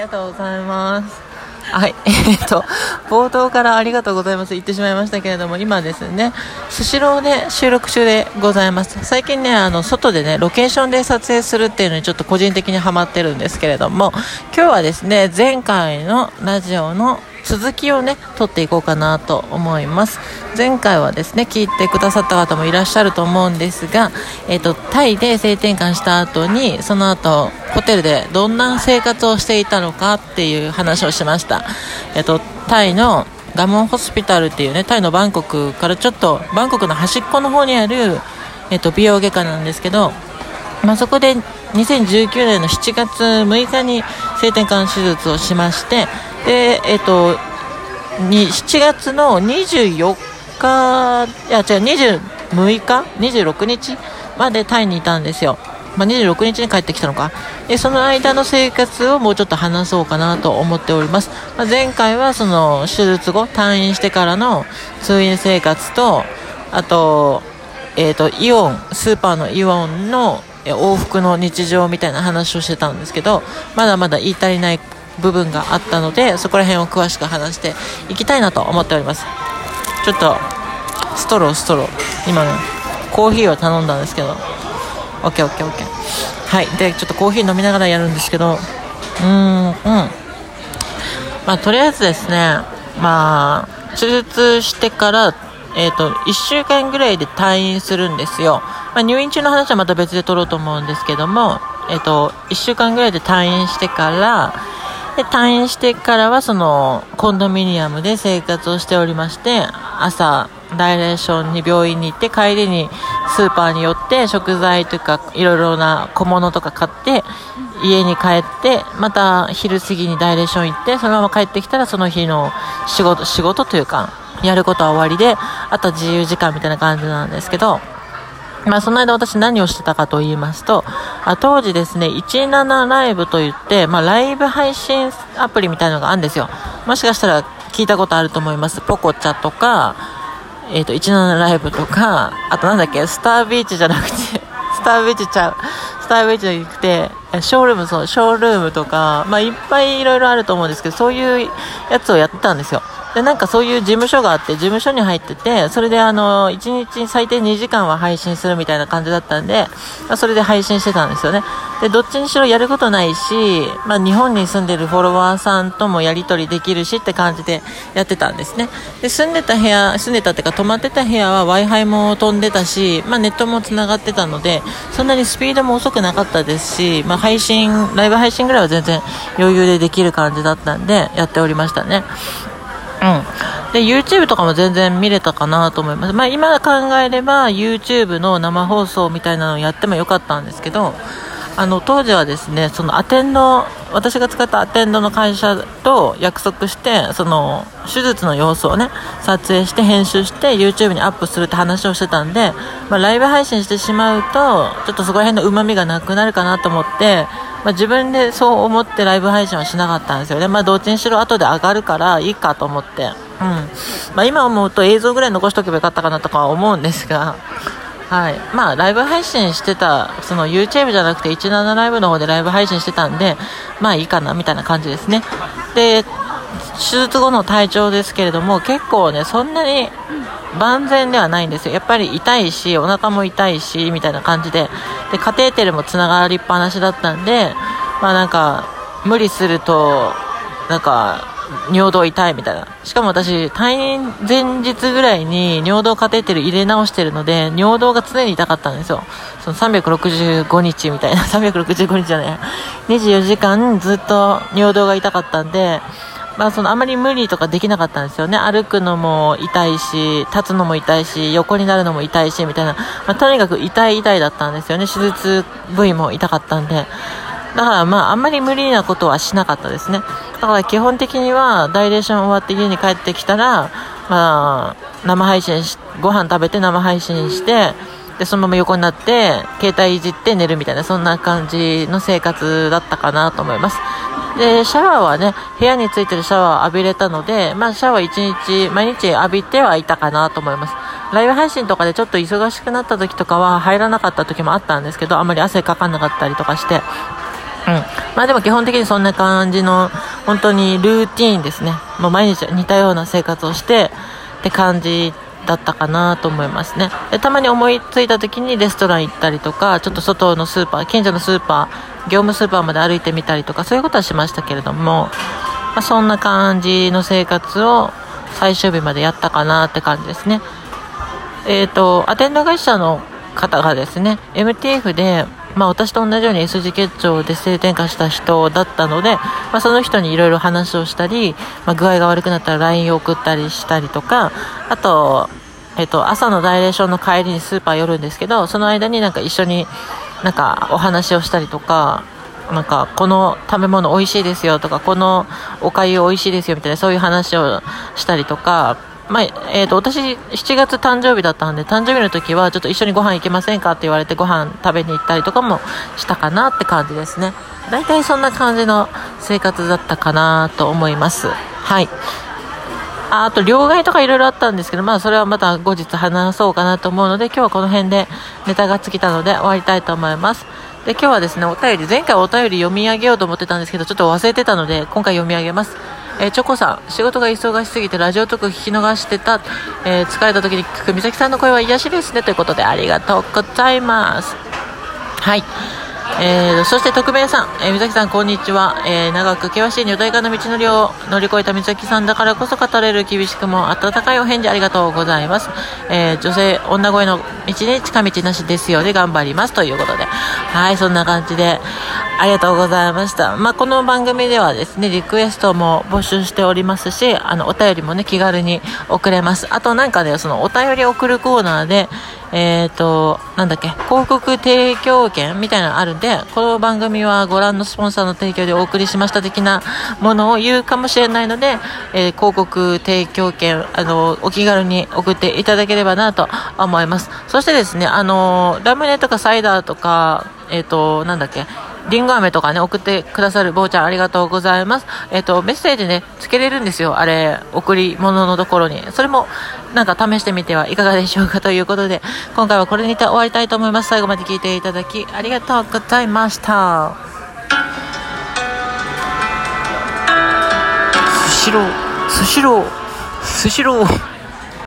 りがとうございます。はい、えっと、冒頭からありがとうございます言ってしまいましたけれども、今ですね、スシローで収録中でございます。最近ね、あの、外でね、ロケーションで撮影するっていうのにちょっと個人的にハマってるんですけれども、今日はですね、前回のラジオの続きをね、撮っていこうかなと思います。前回はですね、聞いてくださった方もいらっしゃると思うんですが、えっと、タイで性転換した後に、その後、ホテルでどんな生活をしていたのかっていう話をしました。えっと、タイのガモンホスピタルっていうね、タイのバンコクからちょっと、バンコクの端っこの方にある、えっと、美容外科なんですけど、まあ、そこで2019年の7月6日に性転換手術をしまして、で、えっと、に7月の24日、いや違う、26日 ?26 日までタイにいたんですよ。まあ、26日に帰ってきたのか。で、その間の生活をもうちょっと話そうかなと思っております。まあ、前回はその手術後、退院してからの通院生活と、あと、えっ、と、イオン、スーパーのイオンの往復の日常みたいな話をしてたんですけど、まだまだ言い足りない部分があったので、そこら辺を詳しく話していきたいなと思っております。ちょっと、ストロー、ストロー。今ね、コーヒーを頼んだんですけど、オッケーオッケーオッケー。はい。で、ちょっとコーヒー飲みながらやるんですけど、うーん、うん。まあ、とりあえずですね、まあ、手術してから、えっ、と、1週間ぐらいで退院するんですよ。まあ、入院中の話はまた別で取ろうと思うんですけども、えっ、と、1週間ぐらいで退院してから、で、退院してからはその、コンドミニアムで生活をしておりまして、朝、ダイレーションに病院に行って、帰りにスーパーに寄って、食材とか、いろいろな小物とか買って、家に帰って、また昼過ぎにダイレーション行って、そのまま帰ってきたらその日の仕事、仕事というか、やることは終わりで、あとは自由時間みたいな感じなんですけど、まあ、その間私何をしてたかと言いますと、あ当時ですね、17ライブと言って、まあ、ライブ配信アプリみたいなのがあるんですよ。もしかしたら聞いたことあると思います。ポコチャとか、えっ、と、17ライブとか、あとなんだっけ、スタービーチじゃなくて、スタービーチちゃう。スタービーチじゃなくて、ショールーム、そう、ショールームとか、まあ、いっぱいいろいろあると思うんですけど、そういうやつをやってたんですよ。で、なんかそういう事務所があって、事務所に入ってて、それであの、1日最低2時間は配信するみたいな感じだったんで、まあ、それで配信してたんですよね。で、どっちにしろやることないし、まあ、日本に住んでるフォロワーさんともやり取りできるしって感じでやってたんですね。で、住んでた部屋、住んでたっていうか泊まってた部屋は Wi-Fi も飛んでたし、まあ、ネットも繋がってたので、そんなにスピードも遅くなかったですし、まあ、配信、ライブ配信ぐらいは全然余裕でできる感じだったんで、やっておりましたね。うん。で、YouTube とかも全然見れたかなと思います。まあ今考えれば YouTube の生放送みたいなのをやってもよかったんですけど、あの当時はですね、そのアテンド、私が使ったアテンドの会社と約束して、その手術の様子をね、撮影して編集して YouTube にアップするって話をしてたんで、まあライブ配信してしまうと、ちょっとそこら辺の旨味がなくなるかなと思って、まあ、自分でそう思ってライブ配信はしなかったんですよね。まあ、どっちにしろ後で上がるからいいかと思って。うん。まあ、今思うと映像ぐらい残しとけばよかったかなとかは思うんですが、はい。まあ、ライブ配信してた、その YouTube じゃなくて17ライブの方でライブ配信してたんで、まあいいかな、みたいな感じですね。で、手術後の体調ですけれども、結構ね、そんなに万全ではないんですよ。やっぱり痛いし、お腹も痛いし、みたいな感じで。で、カテーテルも繋がりっぱなしだったんで、まあなんか、無理すると、なんか、尿道痛いみたいな。しかも私、退院前日ぐらいに尿道カテーテル入れ直してるので、尿道が常に痛かったんですよ。その365日みたいな。365日じゃない。24時間ずっと尿道が痛かったんで、まあそのあまり無理とかできなかったんですよね。歩くのも痛いし、立つのも痛いし、横になるのも痛いし、みたいな。まあとにかく痛い痛いだったんですよね。手術部位も痛かったんで。だからまああんまり無理なことはしなかったですね。だから基本的にはダイレーション終わって家に帰ってきたら、まあ生配信し、ご飯食べて生配信して、で、そのまま横になって、携帯いじって寝るみたいな、そんな感じの生活だったかなと思います。で、シャワーはね、部屋についてるシャワーを浴びれたので、まあシャワー1日、毎日浴びてはいたかなと思います。ライブ配信とかでちょっと忙しくなった時とかは入らなかった時もあったんですけど、あんまり汗かかなかったりとかして、うん。まあでも基本的にそんな感じの本当にルーティーンですねもう毎日似たような生活をしてって感じだったかなと思いますね。でたまに思いついた時にレストラン行ったりとかちょっと外のスーパー近所のスーパー業務スーパーまで歩いてみたりとかそういうことはしましたけれども、まあ、そんな感じの生活を最終日までやったかなって感じですね。えっ、ー、とアテンド会社の方がですね MTF でまあ、私と同じように S 字結腸で性転換した人だったので、まあ、その人にいろいろ話をしたり、まあ、具合が悪くなったら LINE を送ったりしたりとかあと,、えっと朝のダイレーションの帰りにスーパー寄るんですけどその間になんか一緒になんかお話をしたりとかなんかこの食べ物美味しいですよとかこのおかゆ美味しいですよみたいなそういう話をしたりとかまあ、えーと、私、7月誕生日だったんで誕生日の時はちょっと一緒にご飯行けませんか？って言われてご飯食べに行ったりとかもしたかなって感じですね。大体そんな感じの生活だったかなと思います。はい。ああと両替とかいろいろあったんですけど、まあ、それはまた後日話そうかなと思うので今日はこの辺でネタが尽きたので終わりたいと思います。で今日はですねお便り前回お便り読み上げようと思ってたんですけどちょっと忘れてたので今回読み上げます。えー、チョコさん、仕事が忙しすぎてラジオトーク聞き逃してた、えー、疲れた時に聞く美咲さんの声は癒しですねということでありがとうございます。はい。えー、そして匿名さん、えー、美咲さんこんにちは、えー、長く険しい女体化の道のりを乗り越えた美咲さんだからこそ語れる厳しくも温かいお返事ありがとうございます、えー、女性女声の道に近道なしですようで頑張ります。ということで。はいそんな感じで。ありがとうございました。まあ、この番組ではですね、リクエストも募集しておりますし、あの、お便りもね、気軽に送れます。あとなんかね、そのお便り送るコーナーで、えっ、ー、と、なんだっけ、広告提供権みたいなのあるんで、この番組はご覧のスポンサーの提供でお送りしました的なものを言うかもしれないので、えー、広告提供権、あの、お気軽に送っていただければなと思います。そしてですね、あの、ラムネとかサイダーとか、えっ、ー、と、なんだっけ、りんご飴とかね、送ってくださる坊ちゃんありがとうございます。えっ、ー、と、メッセージね、つけれるんですよ。あれ、贈り物のところに。それも、なんか試してみてはいかがでしょうかということで、今回はこれにて終わりたいと思います。最後まで聞いていただき、ありがとうございました。スシロー、スシロー、スシロー。